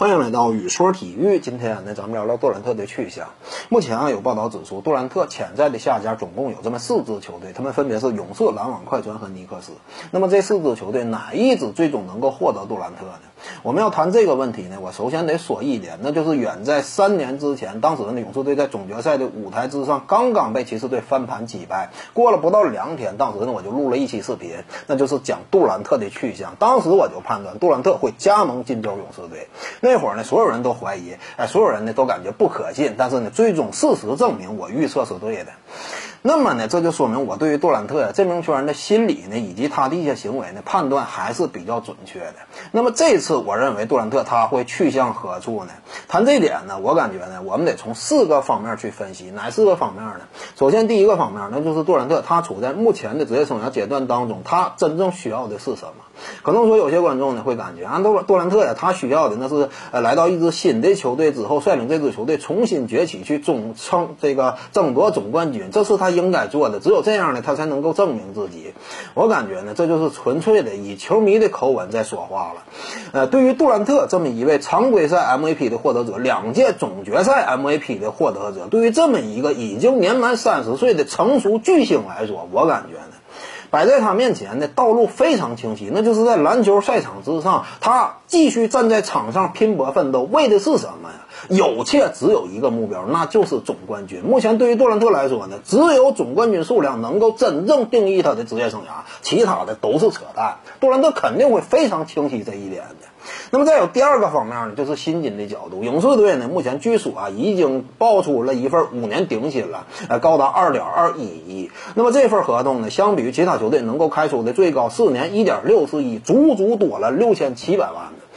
欢迎来到雨说体育。今天呢，咱们聊聊杜兰特的去向。目前啊，有报道指出，杜兰特潜在的下家总共有这么四支球队，他们分别是勇士、篮网、快船和尼克斯。那么这四支球队哪一支最终能够获得杜兰特呢？我们要谈这个问题呢，我首先得说一点，那就是远在三年之前，当时呢勇士队在总决赛的舞台之上刚刚被骑士队翻盘击败。过了不到两天，当时呢我就录了一期视频，那就是讲杜兰特的去向。当时我就判断杜兰特会加盟金州勇士队。那会儿呢，所有人都怀疑，哎，所有人呢都感觉不可信。但是呢，最终事实证明我预测是对的。那么呢，这就说明我对于杜兰特这名球员的心理呢，以及他的一些行为呢，判断还是比较准确的。那么这次我认为杜兰特他会去向何处呢？谈这点呢，我感觉呢，我们得从四个方面去分析。哪四个方面呢？首先第一个方面，那就是杜兰特他处在目前的职业生涯阶段当中，他真正需要的是什么？可能说有些观众呢会感觉，啊，杜杜兰特呀，他需要的那是呃来到一支新的球队之后，率领这支球队重新崛起，去争争这个争夺总冠军，这是他应该做的。只有这样呢，他才能够证明自己。我感觉呢，这就是纯粹的以球迷的口吻在说话了。呃，对于杜兰特这么一位常规赛 MVP 的获得两届总决赛 MVP 的获得者，对于这么一个已经年满三十岁的成熟巨星来说，我感觉呢。摆在他面前的道路非常清晰，那就是在篮球赛场之上，他继续站在场上拼搏奋斗，为的是什么呀？有且只有一个目标，那就是总冠军。目前对于杜兰特来说呢，只有总冠军数量能够真正定义他的职业生涯，其他的都是扯淡。杜兰特肯定会非常清晰这一点的。那么再有第二个方面呢，就是薪金的角度。勇士队呢，目前据说啊，已经爆出了一份五年顶薪了，呃，高达二点二一亿。那么这份合同呢，相比于其他球队能够开出的最高四年一点六四亿，足足多了六千七百万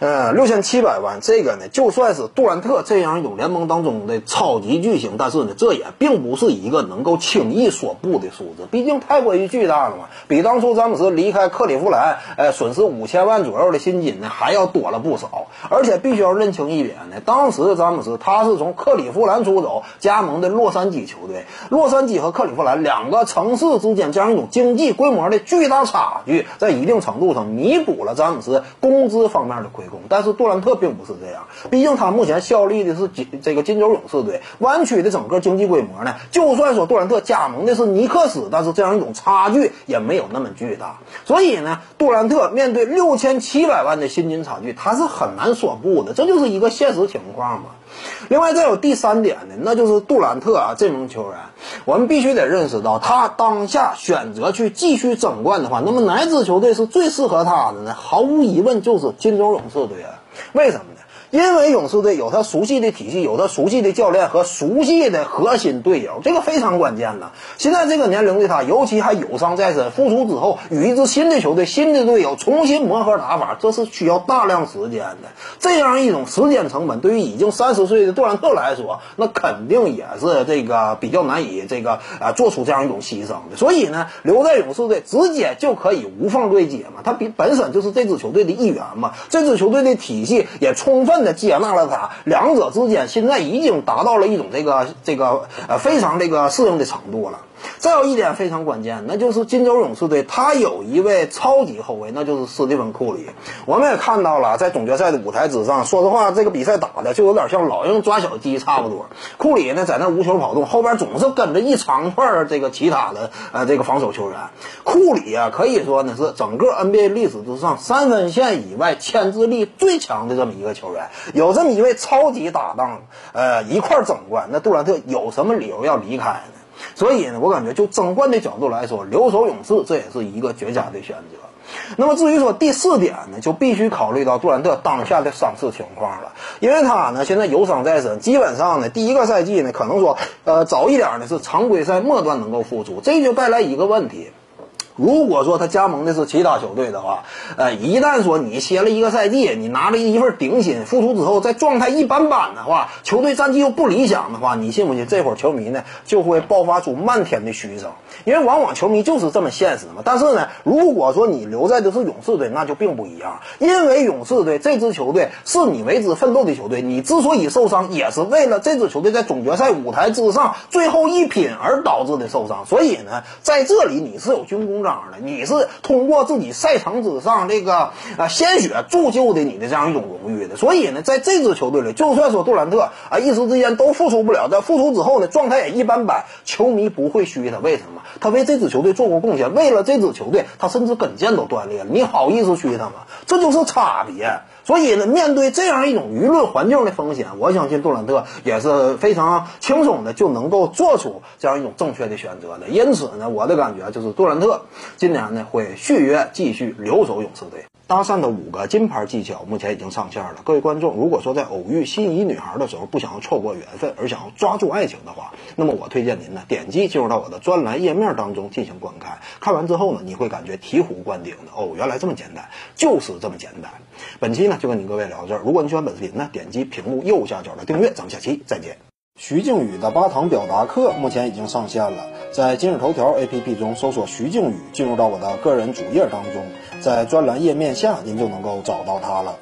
呃，六千七百万，这个呢，就算是杜兰特这样一种联盟当中的超级巨星，但是呢，这也并不是一个能够轻易说不的数字，毕竟太过于巨大了嘛，比当初詹姆斯离开克利夫兰，呃，损失五千万左右的薪金呢，还要多了不少。而且必须要认清一点呢，当时的詹姆斯他是从克利夫兰出走，加盟的洛杉矶球队。洛杉矶和克利夫兰两个城市之间这样一种经济规模的巨大差距，在一定程度上弥补了詹姆斯工资方面的亏。但是杜兰特并不是这样，毕竟他目前效力的是金这个金州勇士队，湾区的整个经济规模呢，就算说杜兰特加盟的是尼克斯，但是这样一种差距也没有那么巨大。所以呢，杜兰特面对六千七百万的薪金差距，他是很难说不的，这就是一个现实情况嘛。另外再有第三点呢，那就是杜兰特啊这名球员，我们必须得认识到，他当下选择去继续争冠的话，那么哪支球队是最适合他的呢？毫无疑问就是金州勇士队啊。为什么呢？因为勇士队有他熟悉的体系，有他熟悉的教练和熟悉的核心队友，这个非常关键的。现在这个年龄的他，尤其还有伤在身，复出之后与一支新的球队、新的队友重新磨合打法，这是需要大量时间的。这样一种时间成本，对于已经三十岁的杜兰特来说，那肯定也是这个比较难以这个啊做出这样一种牺牲的。所以呢，留在勇士队直接就可以无缝对接嘛，他比本身就是这支球队的一员嘛，这支球队的体系也充分。的接纳了他，两者之间现在已经达到了一种这个这个呃非常这个适应的程度了。再有一点非常关键，那就是金州勇士队他有一位超级后卫，那就是斯蒂芬库里。我们也看到了，在总决赛的舞台之上，说实话，这个比赛打的就有点像老鹰抓小鸡差不多。库里呢在那无球跑动，后边总是跟着一长串这个其他的呃这个防守球员。库里啊，可以说呢是整个 NBA 历史之上三分线以外牵制力最强的这么一个球员。有这么一位超级搭档，呃，一块争冠，那杜兰特有什么理由要离开呢？所以呢，我感觉就争冠的角度来说，留守勇士这也是一个绝佳的选择。那么至于说第四点呢，就必须考虑到杜兰特当下的伤势情况了，因为他呢现在有伤在身，基本上呢第一个赛季呢可能说，呃，早一点呢是常规赛末端能够复出，这就带来一个问题。如果说他加盟的是其他球队的话，呃，一旦说你歇了一个赛季，你拿了一份顶薪，复出之后在状态一般般的话，球队战绩又不理想的话，你信不信这会儿球迷呢就会爆发出漫天的嘘声？因为往往球迷就是这么现实嘛。但是呢，如果说你留在的是勇士队，那就并不一样，因为勇士队这支球队是你为之奋斗的球队，你之所以受伤，也是为了这支球队在总决赛舞台之上最后一拼而导致的受伤。所以呢，在这里你是有军功章。样的，你是通过自己赛场之上这个啊鲜血铸就的你的这样一种荣誉的。所以呢，在这支球队里，就算说杜兰特啊一时之间都复出不了，但复出之后呢，状态也一般般，球迷不会虚他。为什么？他为这支球队做过贡献，为了这支球队，他甚至跟腱都断裂了，你好意思虚他吗？这就是差别。所以呢，面对这样一种舆论环境的风险，我相信杜兰特也是非常轻松的就能够做出这样一种正确的选择的。因此呢，我的感觉就是杜兰特今年呢会续约，继续留守勇士队。搭讪的五个金牌技巧目前已经上线了。各位观众，如果说在偶遇心仪女孩的时候不想要错过缘分，而想要抓住爱情的话，那么我推荐您呢点击进入到我的专栏页面当中进行观看。看完之后呢，你会感觉醍醐灌顶的哦，原来这么简单，就是这么简单。本期呢就跟您各位聊到这儿。如果你喜欢本视频呢，点击屏幕右下角的订阅。咱们下期再见。徐静宇的八堂表达课目前已经上线了，在今日头条 APP 中搜索徐静宇，进入到我的个人主页当中，在专栏页面下您就能够找到它了。